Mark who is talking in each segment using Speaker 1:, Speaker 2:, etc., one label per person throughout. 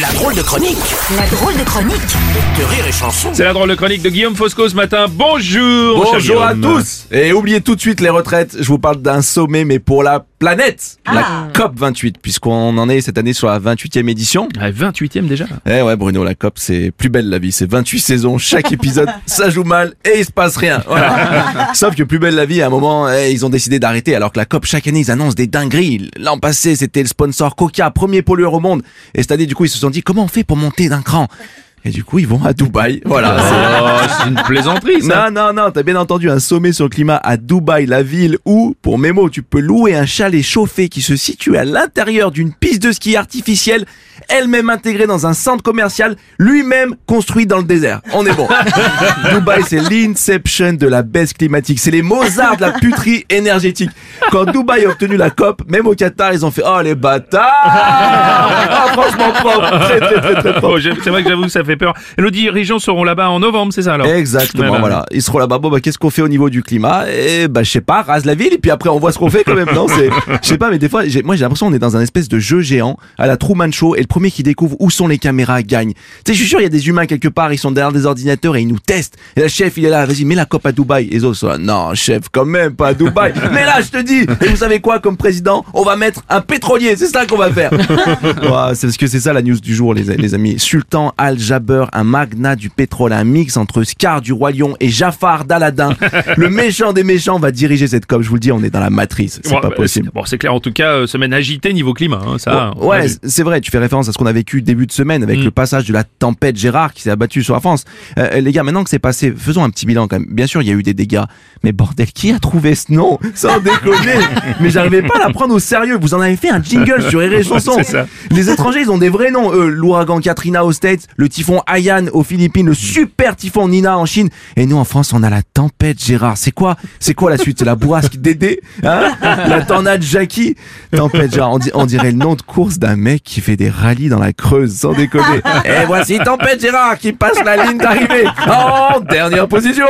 Speaker 1: La drôle de chronique
Speaker 2: La drôle de chronique
Speaker 1: de rire et chanson.
Speaker 3: C'est la drôle de chronique de Guillaume Fosco ce matin. Bonjour
Speaker 4: Bonjour à tous Et oubliez tout de suite les retraites, je vous parle d'un sommet mais pour la planète, la COP 28, puisqu'on en est cette année sur la 28e édition.
Speaker 3: Ah, 28ème déjà
Speaker 4: Eh ouais Bruno, la COP c'est plus belle la vie, c'est 28 saisons, chaque épisode ça joue mal et il se passe rien. Voilà. Sauf que plus belle la vie, à un moment eh, ils ont décidé d'arrêter alors que la COP chaque année ils annoncent des dingueries. L'an passé c'était le sponsor Coca, premier pollueur au monde, et cette année du coup ils se sont dit comment on fait pour monter d'un cran? Et du coup, ils vont à Dubaï. Voilà. c'est-
Speaker 3: Oh, c'est une plaisanterie ça
Speaker 4: non, non, non, t'as bien entendu un sommet sur le climat à Dubaï, la ville où, pour Memo, tu peux louer un chalet chauffé qui se situe à l'intérieur d'une piste de ski artificielle, elle-même intégrée dans un centre commercial, lui-même construit dans le désert. On est bon. Dubaï, c'est l'inception de la baisse climatique. C'est les Mozart de la puterie énergétique. Quand Dubaï a obtenu la COP, même au Qatar, ils ont fait, oh les bâtards! Ah, franchement propre. Très, très, très, très propre.
Speaker 3: Oh, c'est vrai que j'avoue que ça fait peur. Et nos dirigeants seront là-bas en novembre, c'est ça alors?
Speaker 4: Exactement,
Speaker 3: Voilà.
Speaker 4: voilà. Ils seront là-bas. Bon, bah, qu'est-ce qu'on fait au niveau du climat? Et bah, je sais pas, rase la ville et puis après on voit ce qu'on fait quand même. Non, c'est, je sais pas, mais des fois, moi j'ai l'impression qu'on est dans un espèce de jeu géant à la Truman Show et le premier qui découvre où sont les caméras gagne. Tu sais, je suis sûr, il y a des humains quelque part, ils sont derrière des ordinateurs et ils nous testent. Et le chef, il est là, vas-y, mets la COP à Dubaï. Et les autres sont là, non, chef, quand même pas à Dubaï. mais là, je te dis. Et vous savez quoi, comme président, on va mettre un pétrolier. C'est ça qu'on va faire. C'est parce que c'est ça la news du jour, les, les amis. Sultan Al-Jaber, un magnat du pétrole, un mix entre Scar du Roi Lion et Jafar d'Aladin. le méchant des méchants va diriger cette COP. Je vous le dis, on est dans la matrice. C'est
Speaker 3: Bon,
Speaker 4: pas
Speaker 3: bah,
Speaker 4: possible.
Speaker 3: Bon, c'est clair. En tout cas, euh, semaine agitée niveau climat. hein, ça.
Speaker 4: Ouais, c'est vrai, tu fais référence à ce qu'on a vécu début de semaine avec
Speaker 3: Mm.
Speaker 4: le passage de la tempête Gérard qui s'est abattue sur la France. Euh, les gars, maintenant que c'est passé, faisons un petit bilan quand même. Bien sûr, il y a eu des dégâts, mais bordel, qui a trouvé ce nom Sans déconner? Mais j'arrivais pas à la prendre au sérieux. Vous en avez fait un jingle sur Rire Chanson. Les étrangers, ils ont des vrais noms. Eux, l'ouragan Katrina aux States, le typhon Haiyan aux Philippines, le super typhon Nina en Chine. Et nous, en France, on a la tempête Gérard. C'est quoi C'est quoi la suite? C'est la bourrasque Dédé hein? La tornade Jackie Tempête Gérard. On, di- on dirait le nom de course d'un mec qui fait des rallyes dans la Creuse, sans déconner. Et voici Tempête Gérard qui passe la ligne d'arrivée. En dernière position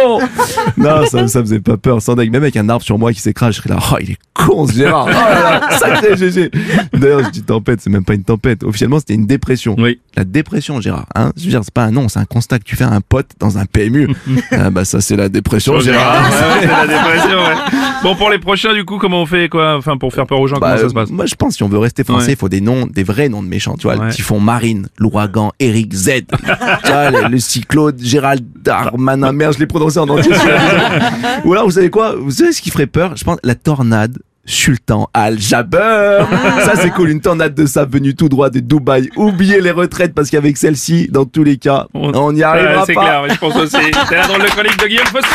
Speaker 4: Non, ça, ça faisait pas peur. Sans dingue. Même avec un arbre sur moi qui s'écrase, je serais là. Oh, il est con ce Gérard. Oh là là, sacré GG. D'ailleurs, je dis tempête, c'est même pas une tempête. Officiellement, c'était une dépression.
Speaker 3: Oui.
Speaker 4: La dépression, Gérard. Hein je veux dire, c'est pas un nom, c'est un constat que tu fais à un pote dans un PMU. ah bah ça, c'est la dépression,
Speaker 3: Oh,
Speaker 4: Gérard.
Speaker 3: ouais, la dépression, ouais. Bon, pour les prochains, du coup, comment on fait quoi? Enfin, pour faire peur aux gens,
Speaker 4: Bah,
Speaker 3: comment ça se passe?
Speaker 4: moi, je pense, si on veut rester français, il
Speaker 3: Ouais.
Speaker 4: Faut des noms, des vrais noms de méchants. Tu vois,
Speaker 3: Ouais.
Speaker 4: le typhon Marine, l'ouragan Eric Z. tu vois, le, le cyclone Gérald Darmanin. Merde, je l'ai prononcé en entier. Ou alors, vous savez quoi? Vous savez ce qui ferait peur? Je pense la tornade. Sultan Al-Jaber Ça c'est cool, une tornade de sable venue tout droit de Dubaï. Oubliez les retraites parce qu'avec celle-ci, dans tous les cas, on n'y
Speaker 3: Ouais,
Speaker 4: arrivera
Speaker 3: C'est
Speaker 4: pas.
Speaker 3: clair, je pense aussi. C'est la drôle de chronique de Guillaume Fosco.